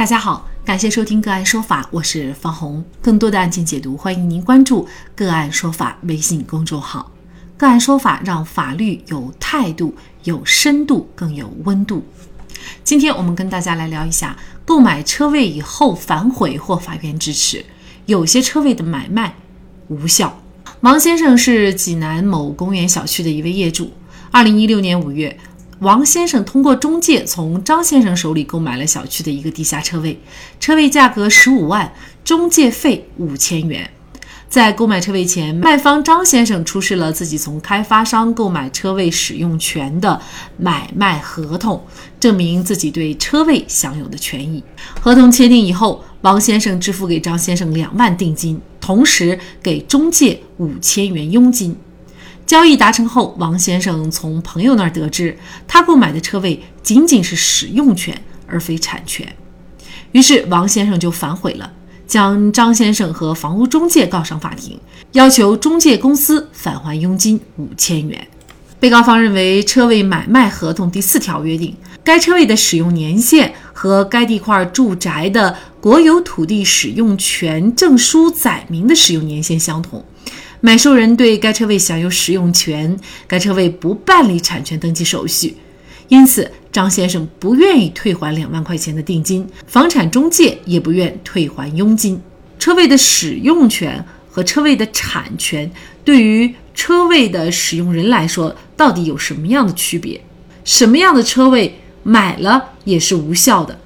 大家好，感谢收听个案说法，我是方红。更多的案件解读，欢迎您关注个案说法微信公众号。个案说法让法律有态度、有深度、更有温度。今天我们跟大家来聊一下，购买车位以后反悔或法院支持，有些车位的买卖无效。王先生是济南某公园小区的一位业主。二零一六年五月。王先生通过中介从张先生手里购买了小区的一个地下车位，车位价格十五万，中介费五千元。在购买车位前，卖方张先生出示了自己从开发商购买车位使用权的买卖合同，证明自己对车位享有的权益。合同签订以后，王先生支付给张先生两万定金，同时给中介五千元佣金。交易达成后，王先生从朋友那儿得知，他购买的车位仅仅是使用权，而非产权。于是，王先生就反悔了，将张先生和房屋中介告上法庭，要求中介公司返还佣金五千元。被告方认为，车位买卖合同第四条约定，该车位的使用年限和该地块住宅的国有土地使用权证书载明的使用年限相同。买受人对该车位享有使用权，该车位不办理产权登记手续，因此张先生不愿意退还两万块钱的定金，房产中介也不愿退还佣金。车位的使用权和车位的产权对于车位的使用人来说，到底有什么样的区别？什么样的车位买了也是无效的？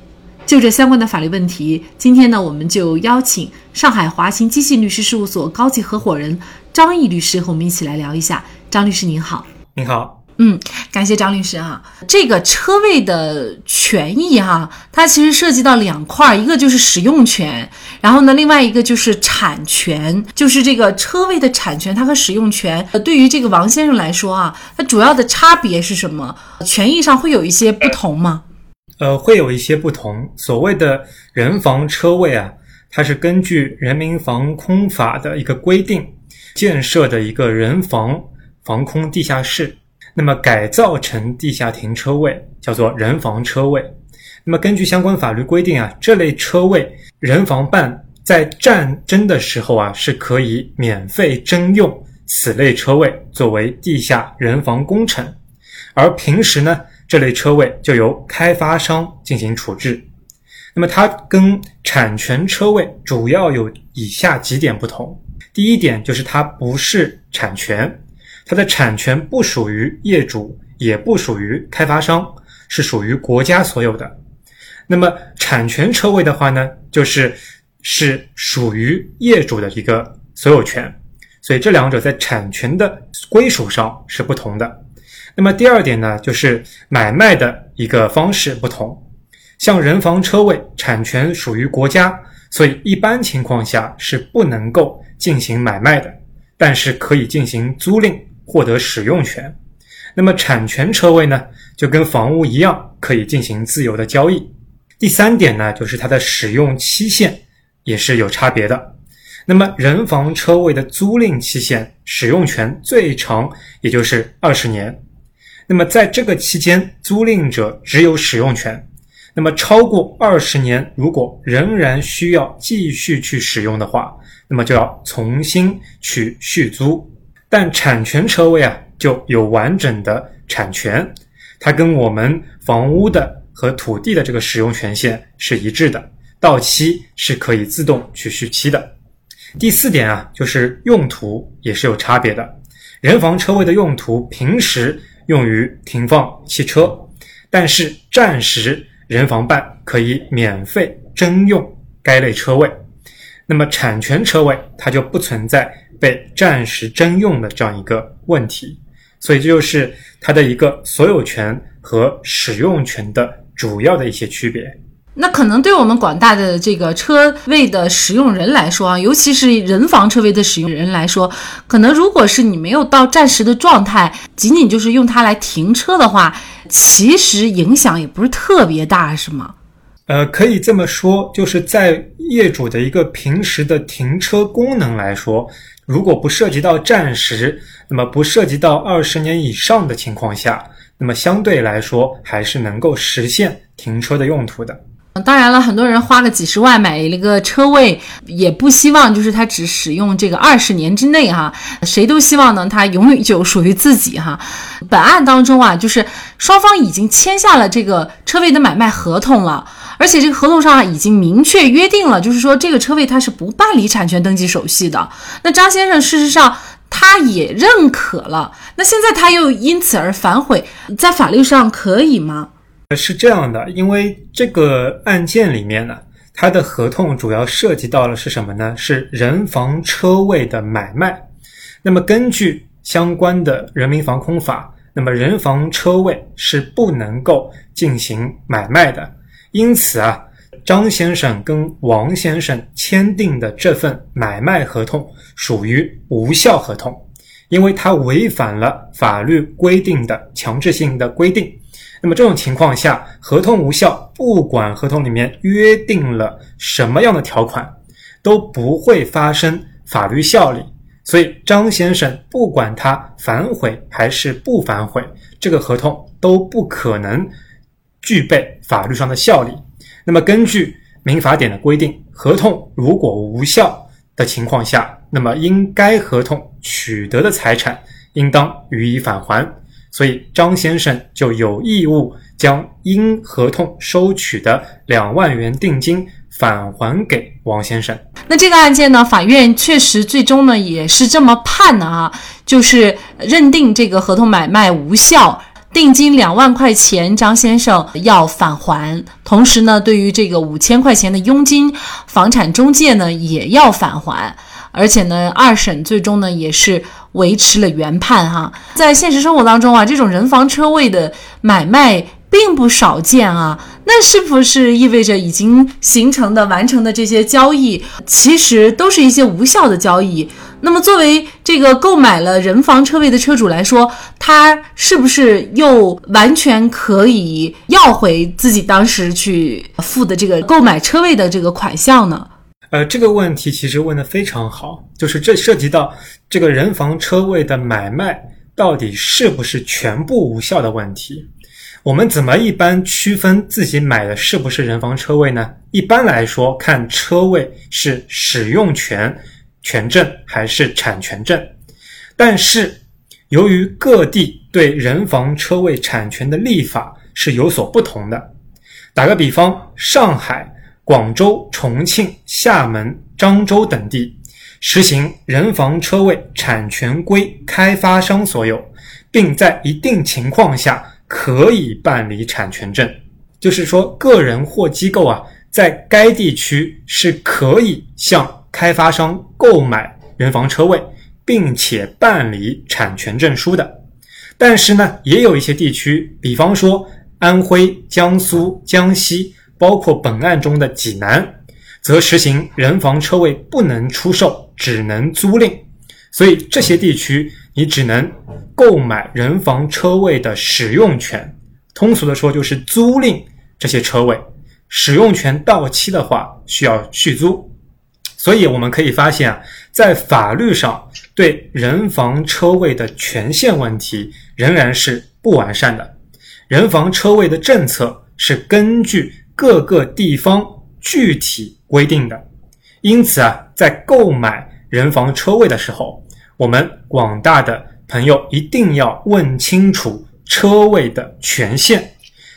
就这相关的法律问题，今天呢，我们就邀请上海华勤基信律师事务所高级合伙人。张毅律师和我们一起来聊一下。张律师您好，您好，嗯，感谢张律师啊。这个车位的权益哈，它其实涉及到两块，一个就是使用权，然后呢，另外一个就是产权，就是这个车位的产权，它和使用权，呃，对于这个王先生来说啊，它主要的差别是什么？权益上会有一些不同吗？呃，会有一些不同。所谓的人防车位啊，它是根据《人民防空法》的一个规定。建设的一个人防防空地下室，那么改造成地下停车位，叫做人防车位。那么根据相关法律规定啊，这类车位人防办在战争的时候啊，是可以免费征用此类车位作为地下人防工程，而平时呢，这类车位就由开发商进行处置。那么它跟产权车位主要有以下几点不同。第一点就是它不是产权，它的产权不属于业主，也不属于开发商，是属于国家所有的。那么产权车位的话呢，就是是属于业主的一个所有权，所以这两者在产权的归属上是不同的。那么第二点呢，就是买卖的一个方式不同，像人防车位产权属于国家，所以一般情况下是不能够。进行买卖的，但是可以进行租赁获得使用权。那么产权车位呢，就跟房屋一样，可以进行自由的交易。第三点呢，就是它的使用期限也是有差别的。那么人防车位的租赁期限，使用权最长也就是二十年。那么在这个期间，租赁者只有使用权。那么超过二十年，如果仍然需要继续去使用的话，那么就要重新去续租，但产权车位啊就有完整的产权，它跟我们房屋的和土地的这个使用权限是一致的，到期是可以自动去续期的。第四点啊，就是用途也是有差别的。人防车位的用途平时用于停放汽车，但是暂时人防办可以免费征用该类车位。那么产权车位它就不存在被暂时征用的这样一个问题，所以这就是它的一个所有权和使用权的主要的一些区别。那可能对我们广大的这个车位的使用人来说啊，尤其是人防车位的使用人来说，可能如果是你没有到暂时的状态，仅仅就是用它来停车的话，其实影响也不是特别大，是吗？呃，可以这么说，就是在业主的一个平时的停车功能来说，如果不涉及到战时，那么不涉及到二十年以上的情况下，那么相对来说还是能够实现停车的用途的。当然了，很多人花个几十万买了个车位，也不希望就是他只使用这个二十年之内哈，谁都希望呢，他永远就属于自己哈。本案当中啊，就是双方已经签下了这个车位的买卖合同了，而且这个合同上啊已经明确约定了，就是说这个车位他是不办理产权登记手续的。那张先生事实上他也认可了，那现在他又因此而反悔，在法律上可以吗？是这样的，因为这个案件里面呢，它的合同主要涉及到了是什么呢？是人防车位的买卖。那么根据相关的人民防空法，那么人防车位是不能够进行买卖的。因此啊，张先生跟王先生签订的这份买卖合同属于无效合同，因为它违反了法律规定的强制性的规定。那么这种情况下，合同无效，不管合同里面约定了什么样的条款，都不会发生法律效力。所以张先生不管他反悔还是不反悔，这个合同都不可能具备法律上的效力。那么根据民法典的规定，合同如果无效的情况下，那么因该合同取得的财产，应当予以返还。所以张先生就有义务将因合同收取的两万元定金返还给王先生。那这个案件呢，法院确实最终呢也是这么判的啊，就是认定这个合同买卖无效，定金两万块钱张先生要返还，同时呢，对于这个五千块钱的佣金，房产中介呢也要返还。而且呢，二审最终呢也是维持了原判哈。在现实生活当中啊，这种人防车位的买卖并不少见啊。那是不是意味着已经形成的、完成的这些交易，其实都是一些无效的交易？那么作为这个购买了人防车位的车主来说，他是不是又完全可以要回自己当时去付的这个购买车位的这个款项呢？呃，这个问题其实问的非常好，就是这涉及到这个人防车位的买卖到底是不是全部无效的问题。我们怎么一般区分自己买的是不是人防车位呢？一般来说，看车位是使用权权证还是产权证。但是由于各地对人防车位产权的立法是有所不同的，打个比方，上海。广州、重庆、厦门、漳州等地实行人房车位产权归开发商所有，并在一定情况下可以办理产权证。就是说，个人或机构啊，在该地区是可以向开发商购买人房车位，并且办理产权证书的。但是呢，也有一些地区，比方说安徽、江苏、江西。包括本案中的济南，则实行人防车位不能出售，只能租赁。所以这些地区你只能购买人防车位的使用权，通俗的说就是租赁这些车位。使用权到期的话，需要续租。所以我们可以发现啊，在法律上对人防车位的权限问题仍然是不完善的。人防车位的政策是根据。各个地方具体规定的，因此啊，在购买人防车位的时候，我们广大的朋友一定要问清楚车位的权限，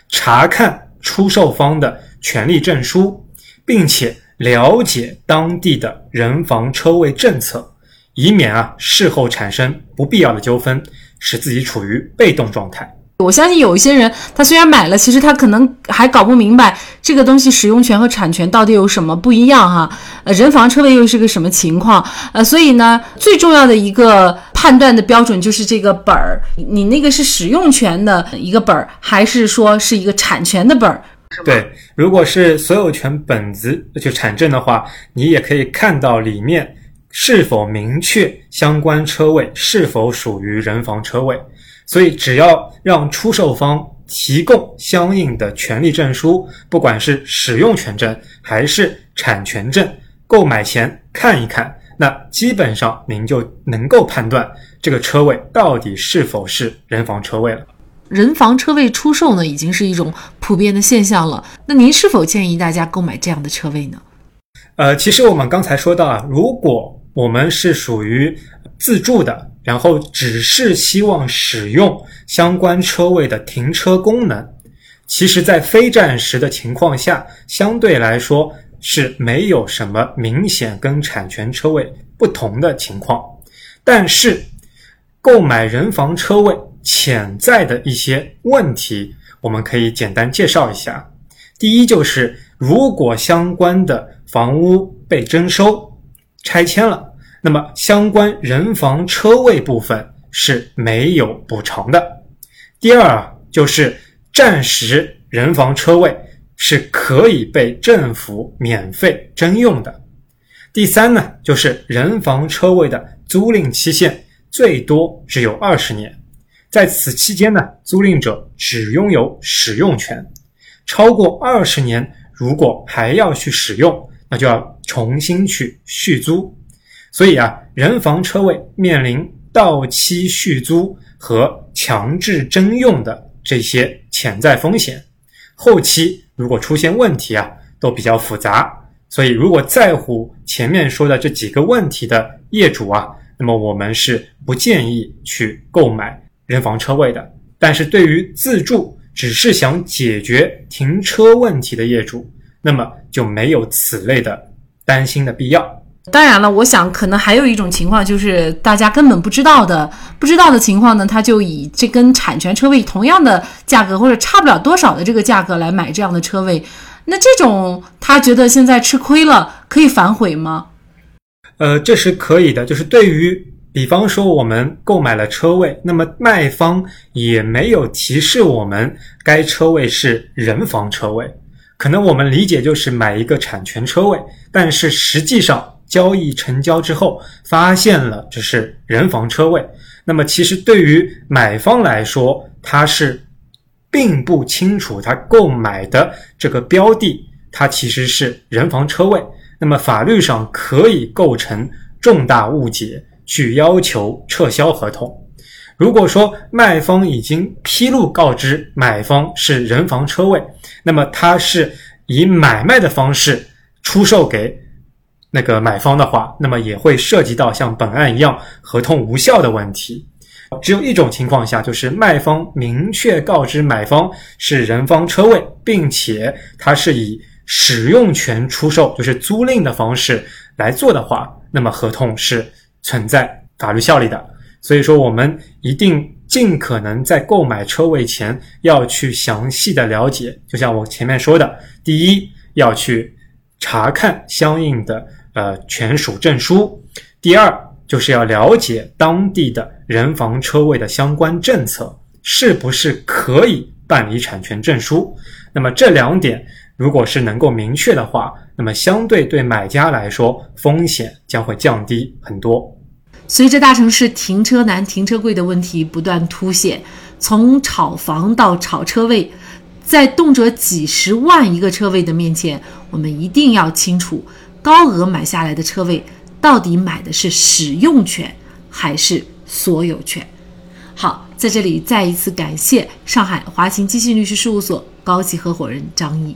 查看出售方的权利证书，并且了解当地的人防车位政策，以免啊事后产生不必要的纠纷，使自己处于被动状态。我相信有一些人，他虽然买了，其实他可能还搞不明白这个东西使用权和产权到底有什么不一样哈。呃，人防车位又是个什么情况？呃，所以呢，最重要的一个判断的标准就是这个本儿，你那个是使用权的一个本儿，还是说是一个产权的本儿？对，如果是所有权本子就产证的话，你也可以看到里面是否明确相关车位是否属于人防车位。所以，只要让出售方提供相应的权利证书，不管是使用权证还是产权证，购买前看一看，那基本上您就能够判断这个车位到底是否是人防车位了。人防车位出售呢，已经是一种普遍的现象了。那您是否建议大家购买这样的车位呢？呃，其实我们刚才说到啊，如果我们是属于自住的，然后只是希望使用相关车位的停车功能，其实，在非暂时的情况下，相对来说是没有什么明显跟产权车位不同的情况。但是，购买人防车位潜在的一些问题，我们可以简单介绍一下。第一，就是如果相关的房屋被征收、拆迁了。那么，相关人防车位部分是没有补偿的。第二啊，就是暂时人防车位是可以被政府免费征用的。第三呢，就是人防车位的租赁期限最多只有二十年，在此期间呢，租赁者只拥有使用权。超过二十年，如果还要去使用，那就要重新去续租。所以啊，人防车位面临到期续租和强制征用的这些潜在风险，后期如果出现问题啊，都比较复杂。所以，如果在乎前面说的这几个问题的业主啊，那么我们是不建议去购买人防车位的。但是对于自住只是想解决停车问题的业主，那么就没有此类的担心的必要。当然了，我想可能还有一种情况，就是大家根本不知道的，不知道的情况呢，他就以这跟产权车位同样的价格或者差不了多少的这个价格来买这样的车位，那这种他觉得现在吃亏了，可以反悔吗？呃，这是可以的，就是对于比方说我们购买了车位，那么卖方也没有提示我们该车位是人防车位，可能我们理解就是买一个产权车位，但是实际上。交易成交之后，发现了这是人防车位。那么，其实对于买方来说，他是并不清楚他购买的这个标的，它其实是人防车位。那么，法律上可以构成重大误解，去要求撤销合同。如果说卖方已经披露告知买方是人防车位，那么他是以买卖的方式出售给。那个买方的话，那么也会涉及到像本案一样合同无效的问题。只有一种情况下，就是卖方明确告知买方是人方车位，并且他是以使用权出售，就是租赁的方式来做的话，那么合同是存在法律效力的。所以说，我们一定尽可能在购买车位前要去详细的了解。就像我前面说的，第一要去查看相应的。呃，权属证书。第二，就是要了解当地的人防车位的相关政策，是不是可以办理产权证书。那么这两点，如果是能够明确的话，那么相对对买家来说，风险将会降低很多。随着大城市停车难、停车贵的问题不断凸显，从炒房到炒车位，在动辄几十万一个车位的面前，我们一定要清楚。高额买下来的车位，到底买的是使用权还是所有权？好，在这里再一次感谢上海华勤基信律师事务所高级合伙人张毅。